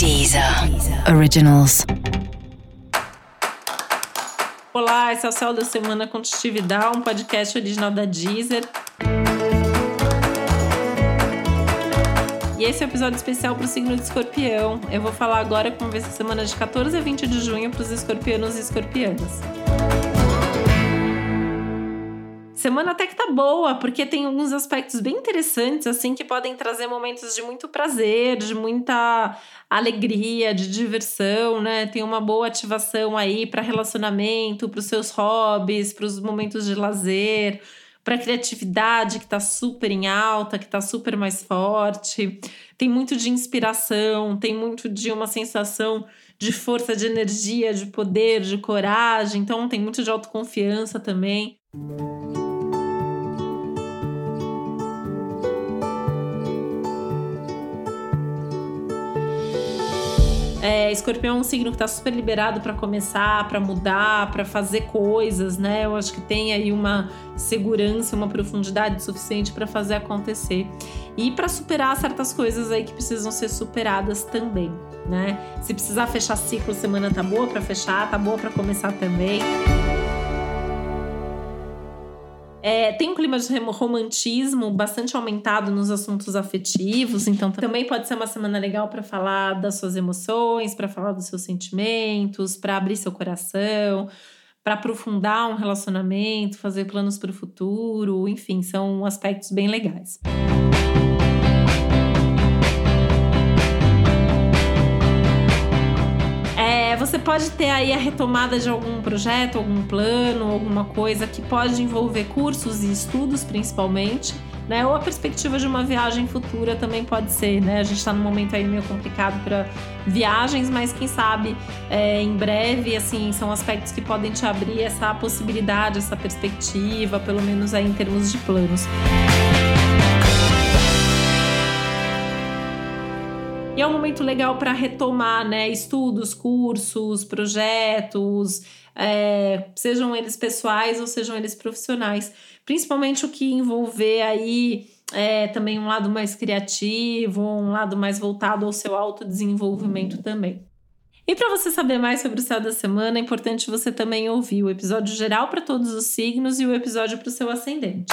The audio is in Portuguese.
Deezer Originals. Olá, esse é o Céu da Semana Contitividade, um podcast original da Deezer. E esse é o um episódio especial para o signo de escorpião. Eu vou falar agora como vai ser a semana de 14 a 20 de junho para os escorpianos e escorpianas. Semana até que tá boa, porque tem alguns aspectos bem interessantes, assim, que podem trazer momentos de muito prazer, de muita alegria, de diversão, né? Tem uma boa ativação aí para relacionamento, para os seus hobbies, para os momentos de lazer, para criatividade que tá super em alta, que tá super mais forte. Tem muito de inspiração, tem muito de uma sensação de força, de energia, de poder, de coragem. Então tem muito de autoconfiança também. É, escorpião é um signo que está super liberado para começar, para mudar, para fazer coisas, né? Eu acho que tem aí uma segurança, uma profundidade suficiente para fazer acontecer e para superar certas coisas aí que precisam ser superadas também, né? Se precisar fechar ciclo, semana tá boa para fechar, tá boa para começar também. É, tem um clima de romantismo bastante aumentado nos assuntos afetivos, então também pode ser uma semana legal para falar das suas emoções, para falar dos seus sentimentos, para abrir seu coração, para aprofundar um relacionamento, fazer planos para o futuro, enfim, são aspectos bem legais. você pode ter aí a retomada de algum projeto, algum plano, alguma coisa que pode envolver cursos e estudos, principalmente. Né? Ou a perspectiva de uma viagem futura também pode ser, né? A gente está num momento aí meio complicado para viagens, mas quem sabe é, em breve, assim, são aspectos que podem te abrir essa possibilidade, essa perspectiva, pelo menos aí em termos de planos. E é um momento legal para retomar, né? Estudos, cursos, projetos, é, sejam eles pessoais ou sejam eles profissionais. Principalmente o que envolver aí é, também um lado mais criativo, um lado mais voltado ao seu autodesenvolvimento também. E para você saber mais sobre o céu da semana, é importante você também ouvir o episódio geral para todos os signos e o episódio para o seu ascendente.